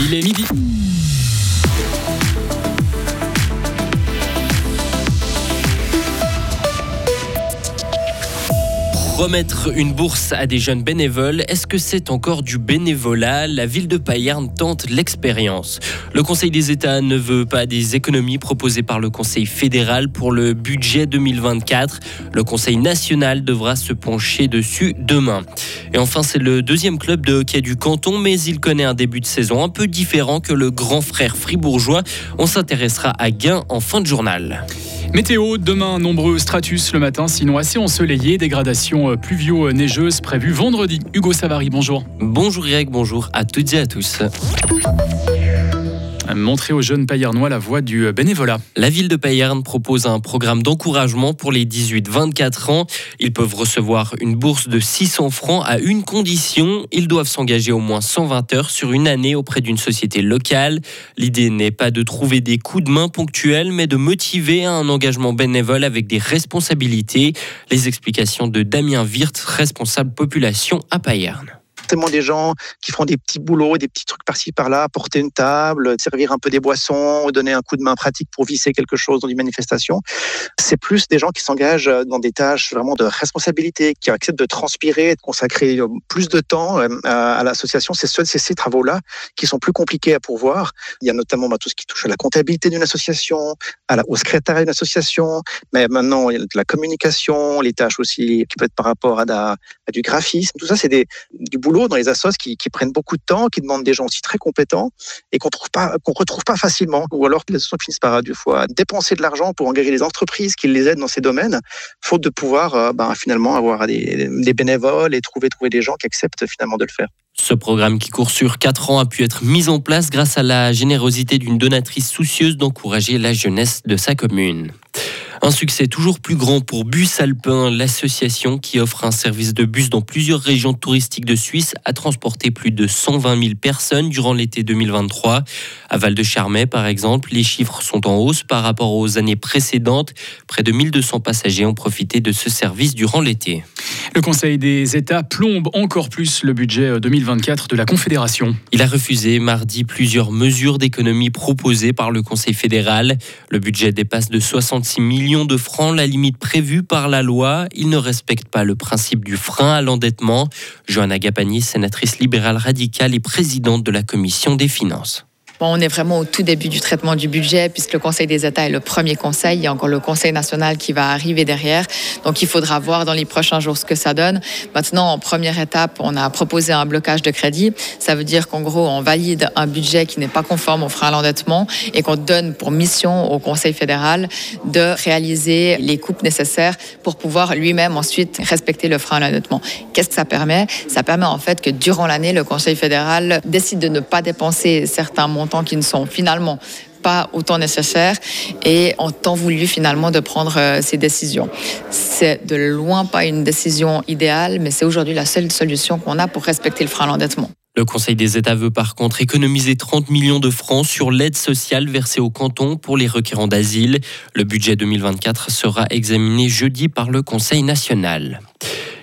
Il est midi. Remettre une bourse à des jeunes bénévoles, est-ce que c'est encore du bénévolat? La ville de Payerne tente l'expérience. Le Conseil des États ne veut pas des économies proposées par le Conseil fédéral pour le budget 2024. Le Conseil national devra se pencher dessus demain. Et enfin, c'est le deuxième club de hockey du canton, mais il connaît un début de saison un peu différent que le grand frère fribourgeois. On s'intéressera à Gain en fin de journal. Météo, demain, nombreux stratus le matin, sinon assez ensoleillé. Dégradation euh, pluvio-neigeuse prévue vendredi. Hugo Savary, bonjour. Bonjour Greg, bonjour à toutes et à tous montrer aux jeunes Payernois la voie du bénévolat. La ville de Payerne propose un programme d'encouragement pour les 18-24 ans. Ils peuvent recevoir une bourse de 600 francs à une condition. Ils doivent s'engager au moins 120 heures sur une année auprès d'une société locale. L'idée n'est pas de trouver des coups de main ponctuels, mais de motiver un engagement bénévole avec des responsabilités. Les explications de Damien Wirth, responsable population à Payerne des gens qui font des petits boulots, des petits trucs par-ci par-là, porter une table, servir un peu des boissons, donner un coup de main pratique pour visser quelque chose dans une manifestation. C'est plus des gens qui s'engagent dans des tâches vraiment de responsabilité, qui acceptent de transpirer, de consacrer plus de temps euh, à l'association. C'est ces travaux-là qui sont plus compliqués à pourvoir. Il y a notamment bah, tout ce qui touche à la comptabilité d'une association, au secrétariat d'une association, mais maintenant il y a de la communication, les tâches aussi qui peuvent être par rapport à, à du graphisme. Tout ça, c'est du boulot dans les assos qui, prennent beaucoup de temps, qui demandent des gens aussi très compétents et qu'on trouve pas, qu'on retrouve pas facilement. Ou alors que les associations finissent par du fois dépenser de l'argent pour engager des entreprises qui les aident dans ces domaines, faute de pouvoir euh, ben, finalement avoir des, des bénévoles et trouver trouver des gens qui acceptent finalement de le faire. Ce programme qui court sur 4 ans a pu être mis en place grâce à la générosité d'une donatrice soucieuse d'encourager la jeunesse de sa commune. Un succès toujours plus grand pour Bus Alpin, l'association qui offre un service de bus dans plusieurs régions touristiques de Suisse, a transporté plus de 120 000 personnes durant l'été 2023. À Val de Charmey, par exemple, les chiffres sont en hausse par rapport aux années précédentes. Près de 1200 passagers ont profité de ce service durant l'été. Le Conseil des États plombe encore plus le budget 2024 de la Confédération. Il a refusé mardi plusieurs mesures d'économie proposées par le Conseil fédéral. Le budget dépasse de 66 millions de francs la limite prévue par la loi. Il ne respecte pas le principe du frein à l'endettement. Johanna Gapani, sénatrice libérale radicale et présidente de la commission des finances on est vraiment au tout début du traitement du budget, puisque le Conseil des États est le premier conseil. Il y a encore le Conseil national qui va arriver derrière. Donc, il faudra voir dans les prochains jours ce que ça donne. Maintenant, en première étape, on a proposé un blocage de crédit. Ça veut dire qu'en gros, on valide un budget qui n'est pas conforme au frein à l'endettement et qu'on donne pour mission au Conseil fédéral de réaliser les coupes nécessaires pour pouvoir lui-même ensuite respecter le frein à l'endettement. Qu'est-ce que ça permet? Ça permet en fait que durant l'année, le Conseil fédéral décide de ne pas dépenser certains montants qui ne sont finalement pas autant nécessaires et ont tant voulu finalement de prendre euh, ces décisions. C'est de loin pas une décision idéale, mais c'est aujourd'hui la seule solution qu'on a pour respecter le frein à l'endettement. Le Conseil des États veut par contre économiser 30 millions de francs sur l'aide sociale versée au canton pour les requérants d'asile. Le budget 2024 sera examiné jeudi par le Conseil national.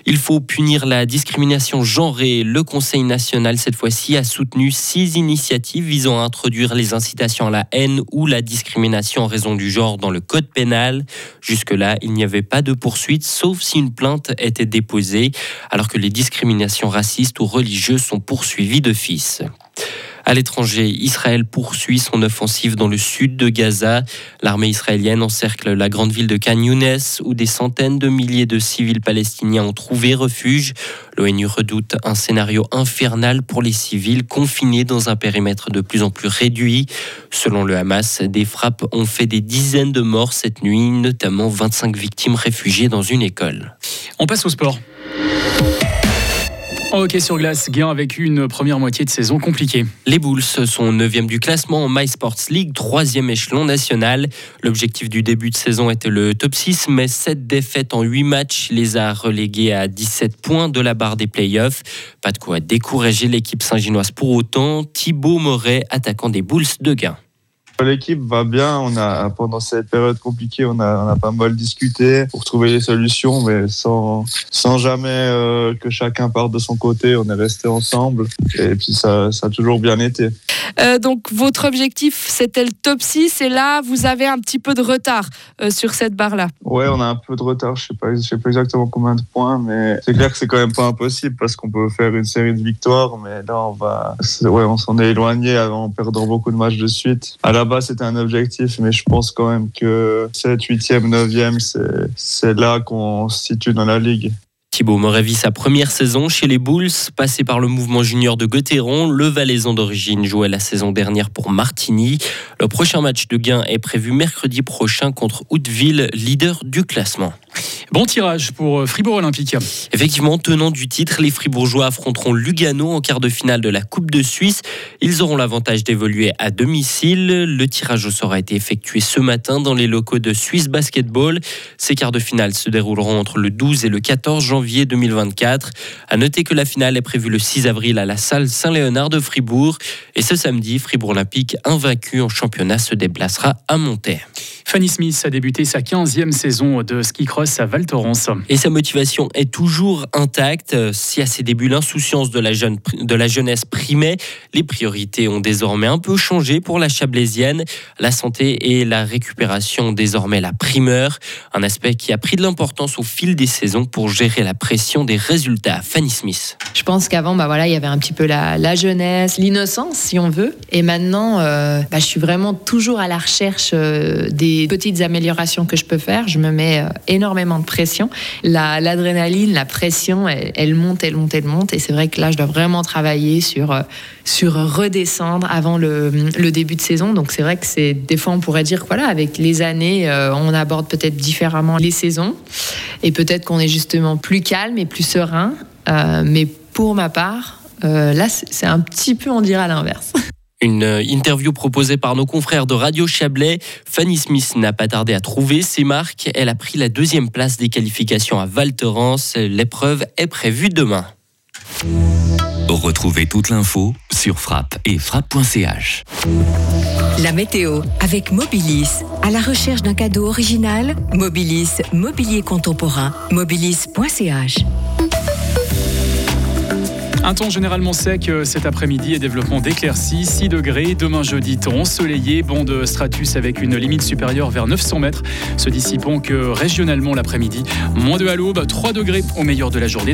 Il faut punir la discrimination genrée. Le Conseil national, cette fois-ci, a soutenu six initiatives visant à introduire les incitations à la haine ou la discrimination en raison du genre dans le code pénal. Jusque-là, il n'y avait pas de poursuite, sauf si une plainte était déposée, alors que les discriminations racistes ou religieuses sont poursuivies d'office. À l'étranger, Israël poursuit son offensive dans le sud de Gaza. L'armée israélienne encercle la grande ville de Khan Younes où des centaines de milliers de civils palestiniens ont trouvé refuge. L'ONU redoute un scénario infernal pour les civils confinés dans un périmètre de plus en plus réduit. Selon le Hamas, des frappes ont fait des dizaines de morts cette nuit, notamment 25 victimes réfugiées dans une école. On passe au sport. En hockey sur glace, gain avec une première moitié de saison compliquée. Les Bulls sont 9e du classement en My Sports League, 3e échelon national. L'objectif du début de saison était le top 6, mais 7 défaites en 8 matchs les a relégués à 17 points de la barre des playoffs. Pas de quoi décourager l'équipe saint-ginoise pour autant. Thibaut Moret, attaquant des Bulls de gain L'équipe va bien. On a pendant cette période compliquée, on a, on a pas mal discuté pour trouver des solutions, mais sans sans jamais euh, que chacun parte de son côté. On est resté ensemble et puis ça, ça a toujours bien été. Euh, donc votre objectif c'était le top 6 et là vous avez un petit peu de retard euh, sur cette barre là. Ouais, on a un peu de retard. Je sais pas, je sais pas exactement combien de points, mais c'est clair que c'est quand même pas impossible parce qu'on peut faire une série de victoires, mais là on va, ouais, on s'en est éloigné en perdant beaucoup de matchs de suite. À la base c'était un objectif, mais je pense quand même que 7, 8e, 9e, c'est là qu'on se situe dans la ligue. Thibaut Morevi, sa première saison chez les Bulls, passé par le mouvement junior de Gauthieron, le Valaisan d'origine jouait la saison dernière pour Martigny. Le prochain match de gain est prévu mercredi prochain contre Hauteville, leader du classement. Bon tirage pour euh, Fribourg Olympique. Effectivement, tenant du titre, les Fribourgeois affronteront Lugano en quart de finale de la Coupe de Suisse. Ils auront l'avantage d'évoluer à domicile. Le tirage au sort a été effectué ce matin dans les locaux de Suisse Basketball. Ces quarts de finale se dérouleront entre le 12 et le 14 janvier 2024. À noter que la finale est prévue le 6 avril à la salle Saint-Léonard de Fribourg. Et ce samedi, Fribourg Olympique, invaincu en championnat, se déplacera à Monterrey. Fanny Smith a débuté sa 15e saison de ski cross à Val Thorens. Et sa motivation est toujours intacte. Si à ses débuts l'insouciance de la, jeune, de la jeunesse primait, les priorités ont désormais un peu changé pour la chablaisienne. La santé et la récupération ont désormais la primeur, un aspect qui a pris de l'importance au fil des saisons pour gérer la pression des résultats. Fanny Smith. Je pense qu'avant, bah voilà, il y avait un petit peu la, la jeunesse, l'innocence, si on veut. Et maintenant, euh, bah, je suis vraiment toujours à la recherche euh, des petites améliorations que je peux faire. Je me mets euh, énormément de pression. L'adrénaline, la, pression, elle, monte, elle monte, elle monte. Et c'est vrai que là, je dois vraiment travailler sur, euh, sur redescendre avant le, le début de saison. Donc c'est vrai que c'est des fois, on pourrait dire que voilà, avec les années, euh, on aborde peut-être différemment les saisons. Et peut-être qu'on est justement plus calme et plus serein. mais pour ma part, là, c'est un petit peu, on dirait, à l'inverse. Une euh, interview proposée par nos confrères de Radio Chablais. Fanny Smith n'a pas tardé à trouver ses marques. Elle a pris la deuxième place des qualifications à Val Thorens. L'épreuve est prévue demain. Retrouvez toute l'info sur frappe et frappe.ch. La météo avec Mobilis. À la recherche d'un cadeau original, Mobilis, mobilier contemporain, mobilis.ch. Un temps généralement sec euh, cet après-midi et développement d'éclaircies, 6 degrés. Demain jeudi, temps ensoleillé, de stratus avec une limite supérieure vers 900 mètres, se dissipant que régionalement l'après-midi. Moins de halo, 3 degrés au meilleur de la journée.